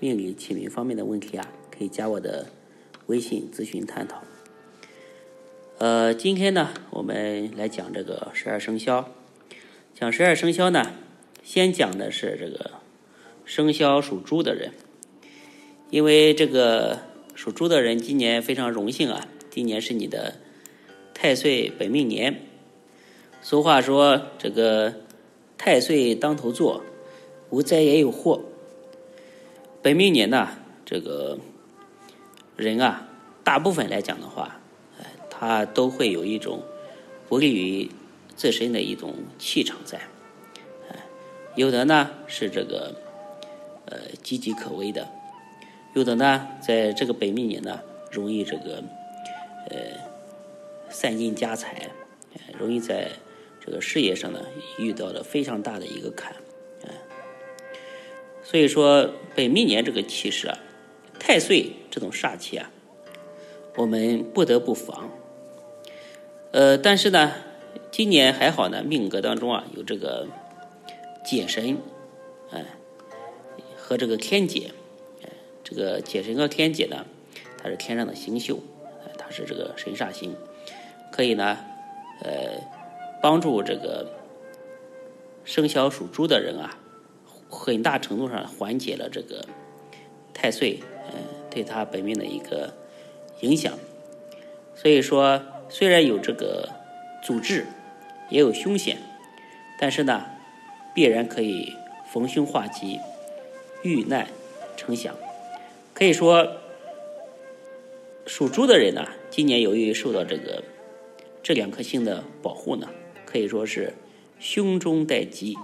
命理、起名方面的问题啊，可以加我的微信咨询探讨。呃，今天呢，我们来讲这个十二生肖，讲十二生肖呢，先讲的是这个生肖属猪的人，因为这个属猪的人今年非常荣幸啊。今年是你的太岁本命年。俗话说：“这个太岁当头坐，无灾也有祸。”本命年呢，这个人啊，大部分来讲的话，哎，他都会有一种不利于自身的一种气场在。哎，有的呢是这个呃岌岌可危的，有的呢在这个本命年呢容易这个。呃，散尽家财，容易在这个事业上呢遇到了非常大的一个坎，所以说本命年这个气势啊，太岁这种煞气啊，我们不得不防。呃，但是呢，今年还好呢，命格当中啊有这个解神，哎，和这个天解，这个解神和天解呢，它是天上的星宿。它是这个神煞星，可以呢，呃，帮助这个生肖属猪的人啊，很大程度上缓解了这个太岁，嗯，对他本命的一个影响。所以说，虽然有这个阻滞，也有凶险，但是呢，必然可以逢凶化吉，遇难成祥。可以说。属猪的人呢，今年由于受到这个这两颗星的保护呢，可以说是凶中带吉。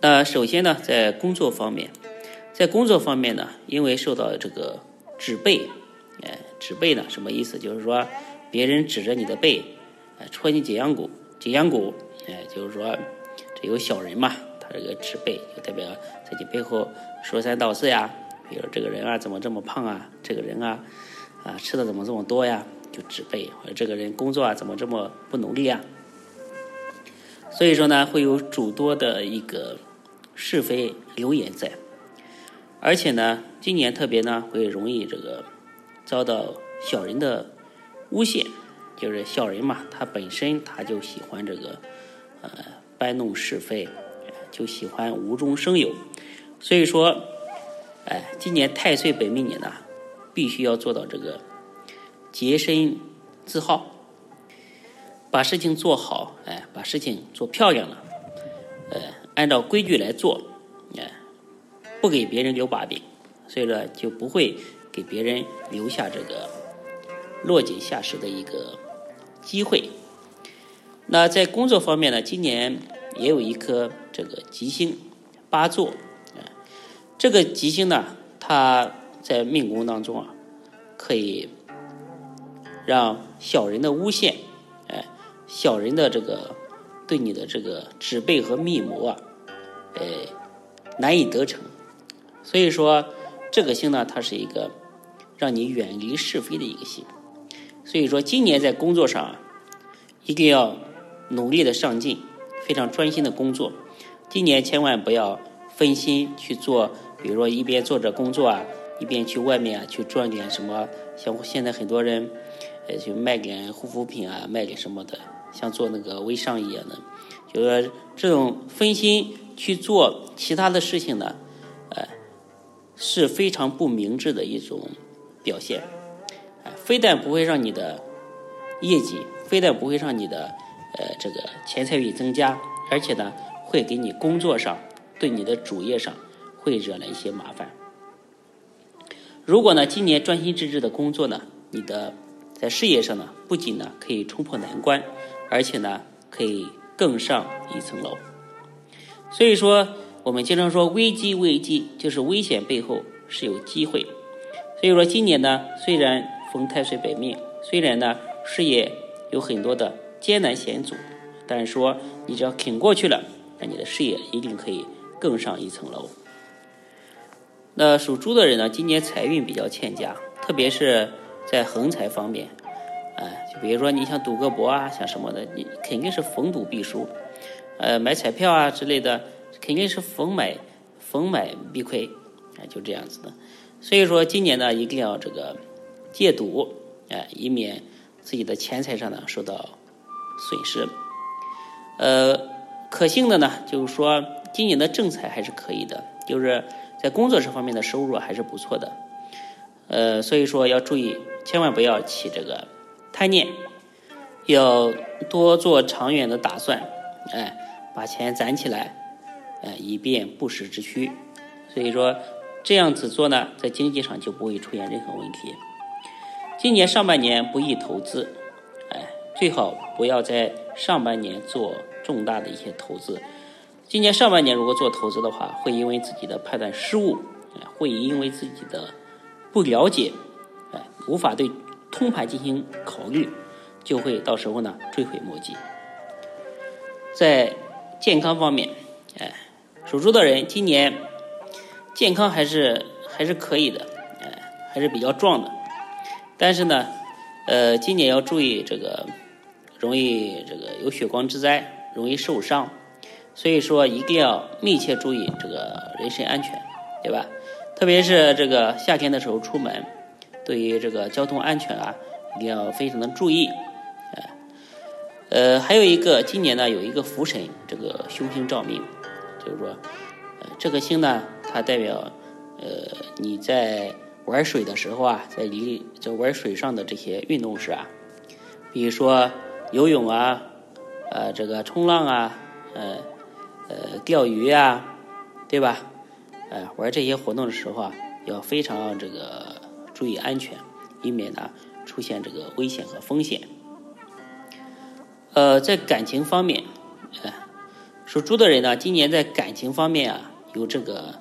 那首先呢，在工作方面，在工作方面呢，因为受到这个指背，哎，指背呢什么意思？就是说别人指着你的背，戳你脊梁骨，脊梁骨，哎，就是说这有小人嘛，他这个指背就代表在你背后说三道四呀。比如这个人啊，怎么这么胖啊？这个人啊，啊，吃的怎么这么多呀？就指背，或者这个人工作啊，怎么这么不努力啊？所以说呢，会有诸多的一个是非流言在，而且呢，今年特别呢，会容易这个遭到小人的诬陷，就是小人嘛，他本身他就喜欢这个呃搬弄是非，就喜欢无中生有，所以说。哎，今年太岁本命年呢，必须要做到这个洁身自好，把事情做好，哎，把事情做漂亮了，呃，按照规矩来做，哎，不给别人留把柄，所以说就不会给别人留下这个落井下石的一个机会。那在工作方面呢，今年也有一颗这个吉星八座。这个吉星呢，它在命宫当中啊，可以让小人的诬陷，小人的这个对你的这个指背和密谋啊，呃，难以得逞。所以说，这个星呢，它是一个让你远离是非的一个星。所以说，今年在工作上啊，一定要努力的上进，非常专心的工作。今年千万不要分心去做。比如说一边做着工作啊，一边去外面啊去赚点什么，像现在很多人，呃，去卖点护肤品啊，卖点什么的，像做那个微商一样的，就是说这种分心去做其他的事情呢，呃，是非常不明智的一种表现，非但不会让你的业绩，非但不会让你的呃这个钱财运增加，而且呢，会给你工作上对你的主业上。会惹来一些麻烦。如果呢，今年专心致志的工作呢，你的在事业上呢，不仅呢可以冲破难关，而且呢可以更上一层楼。所以说，我们经常说危机危机，就是危险背后是有机会。所以说今年呢，虽然逢太岁本命，虽然呢事业有很多的艰难险阻，但是说你只要挺过去了，那你的事业一定可以更上一层楼。那属猪的人呢，今年财运比较欠佳，特别是在横财方面，哎，就比如说你想赌个博啊，像什么的，你肯定是逢赌必输，呃，买彩票啊之类的。肯定是逢买逢买必亏，哎，就这样子的。所以说今年呢，一定要这个戒赌，哎，以免自己的钱财上呢受到损失。呃，可幸的呢，就是说今年的正财还是可以的，就是在工作这方面的收入还是不错的。呃，所以说要注意，千万不要起这个贪念，要多做长远的打算，哎，把钱攒起来。哎，以便不时之需，所以说这样子做呢，在经济上就不会出现任何问题。今年上半年不宜投资，哎，最好不要在上半年做重大的一些投资。今年上半年如果做投资的话，会因为自己的判断失误，会因为自己的不了解，哎，无法对通盘进行考虑，就会到时候呢追悔莫及。在健康方面，哎。属猪的人今年健康还是还是可以的，哎，还是比较壮的。但是呢，呃，今年要注意这个，容易这个有血光之灾，容易受伤。所以说一定要密切注意这个人身安全，对吧？特别是这个夏天的时候出门，对于这个交通安全啊，一定要非常的注意。哎，呃，还有一个今年呢，有一个福神，这个凶星照命。就是说，呃，这颗星呢，它代表，呃，你在玩水的时候啊，在离在玩水上的这些运动时啊，比如说游泳啊，呃，这个冲浪啊，呃，呃，钓鱼啊，对吧？呃，玩这些活动的时候啊，要非常这个注意安全，以免呢出现这个危险和风险。呃，在感情方面，呃。属猪的人呢，今年在感情方面啊，有这个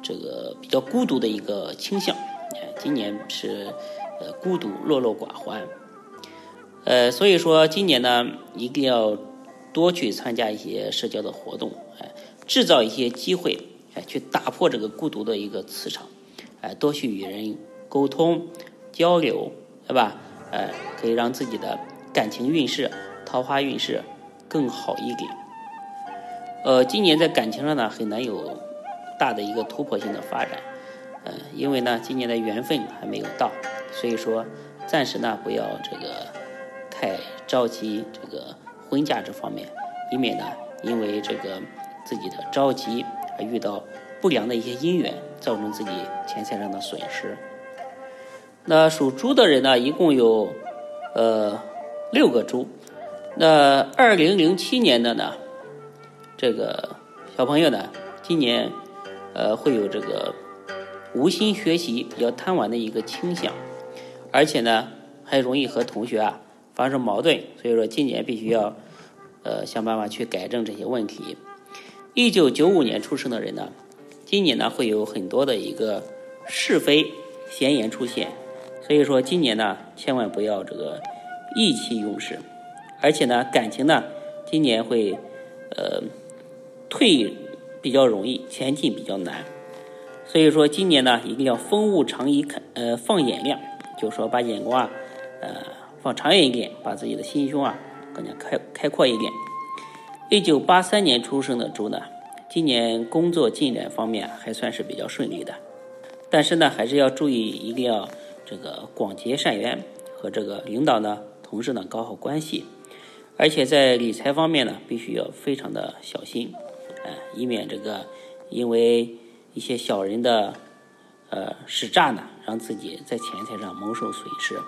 这个比较孤独的一个倾向。哎，今年是呃孤独、落落寡欢。呃，所以说今年呢，一定要多去参加一些社交的活动，哎，制造一些机会，哎，去打破这个孤独的一个磁场，哎，多去与人沟通交流，对吧？哎，可以让自己的感情运势、桃花运势更好一点。呃，今年在感情上呢，很难有大的一个突破性的发展，呃，因为呢，今年的缘分还没有到，所以说暂时呢，不要这个太着急这个婚嫁这方面，以免呢，因为这个自己的着急而遇到不良的一些姻缘，造成自己钱财上的损失。那属猪的人呢，一共有呃六个猪，那二零零七年的呢？这个小朋友呢，今年呃会有这个无心学习、比较贪玩的一个倾向，而且呢还容易和同学啊发生矛盾，所以说今年必须要呃想办法去改正这些问题。一九九五年出生的人呢，今年呢会有很多的一个是非闲言出现，所以说今年呢千万不要这个意气用事，而且呢感情呢今年会呃。退比较容易，前进比较难，所以说今年呢，一定要风物长宜看，呃，放眼量，就是说把眼光啊，呃，放长远一点，把自己的心胸啊更加开开阔一点。一九八三年出生的猪呢，今年工作进展方面还算是比较顺利的，但是呢，还是要注意，一定要这个广结善缘，和这个领导呢、同事呢搞好关系，而且在理财方面呢，必须要非常的小心。呃，以免这个因为一些小人的呃使诈呢，让自己在钱财上蒙受损失。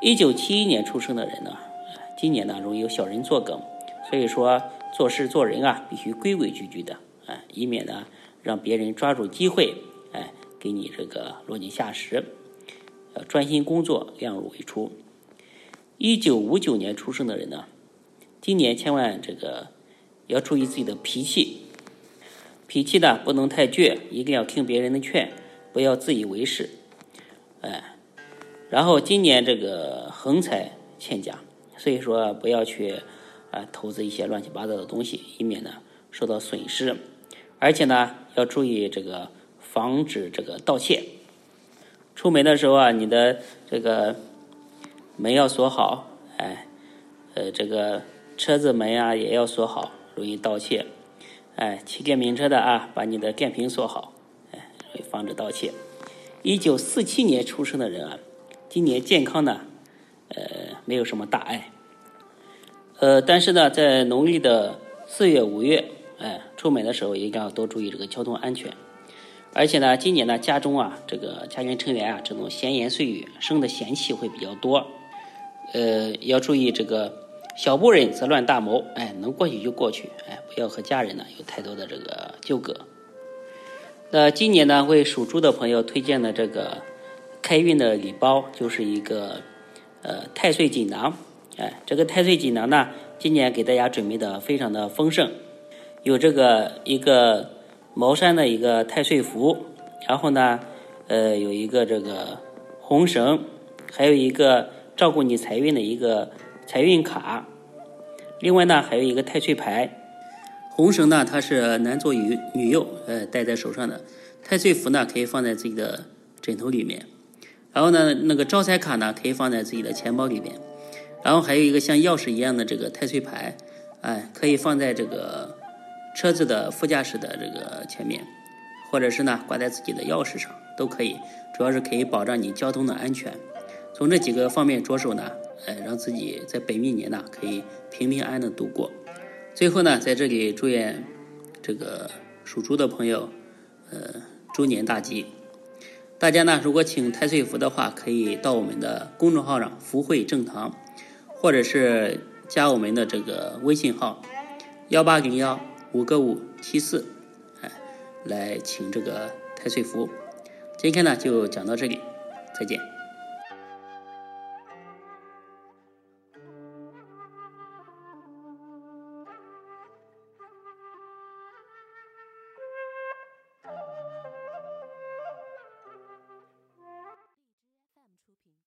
一九七一年出生的人呢，今年呢容易有小人作梗，所以说做事做人啊，必须规规矩矩的，啊，以免呢让别人抓住机会，哎，给你这个落井下石。专心工作，量入为出。一九五九年出生的人呢，今年千万这个。要注意自己的脾气，脾气呢不能太倔，一定要听别人的劝，不要自以为是。哎，然后今年这个横财欠佳，所以说不要去啊投资一些乱七八糟的东西，以免呢受到损失。而且呢要注意这个防止这个盗窃。出门的时候啊，你的这个门要锁好，哎，呃，这个车子门啊也要锁好，容易盗窃。哎，骑电瓶车的啊，把你的电瓶锁好，哎，防止盗窃。一九四七年出生的人啊，今年健康呢，呃，没有什么大碍。呃，但是呢，在农历的四月、五月，哎，出门的时候一定要多注意这个交通安全。而且呢，今年呢，家中啊，这个家庭成员啊，这种闲言碎语，生的闲气会比较多。呃，要注意这个。小不忍则乱大谋，哎，能过去就过去，哎，不要和家人呢有太多的这个纠葛。那今年呢，为属猪的朋友推荐的这个开运的礼包，就是一个呃太岁锦囊，哎，这个太岁锦囊呢，今年给大家准备的非常的丰盛，有这个一个茅山的一个太岁符，然后呢，呃，有一个这个红绳，还有一个照顾你财运的一个。财运卡，另外呢还有一个太岁牌，红绳呢它是男左女女右，呃戴在手上的，太岁符呢可以放在自己的枕头里面，然后呢那个招财卡呢可以放在自己的钱包里面，然后还有一个像钥匙一样的这个太岁牌，哎可以放在这个车子的副驾驶的这个前面，或者是呢挂在自己的钥匙上都可以，主要是可以保障你交通的安全。从这几个方面着手呢。哎，让自己在本命年呢可以平平安安的度过。最后呢，在这里祝愿这个属猪的朋友，呃，猪年大吉。大家呢，如果请太岁符的话，可以到我们的公众号上“福慧正堂”，或者是加我们的这个微信号幺八零幺五个五七四，哎，来请这个太岁符。今天呢，就讲到这里，再见。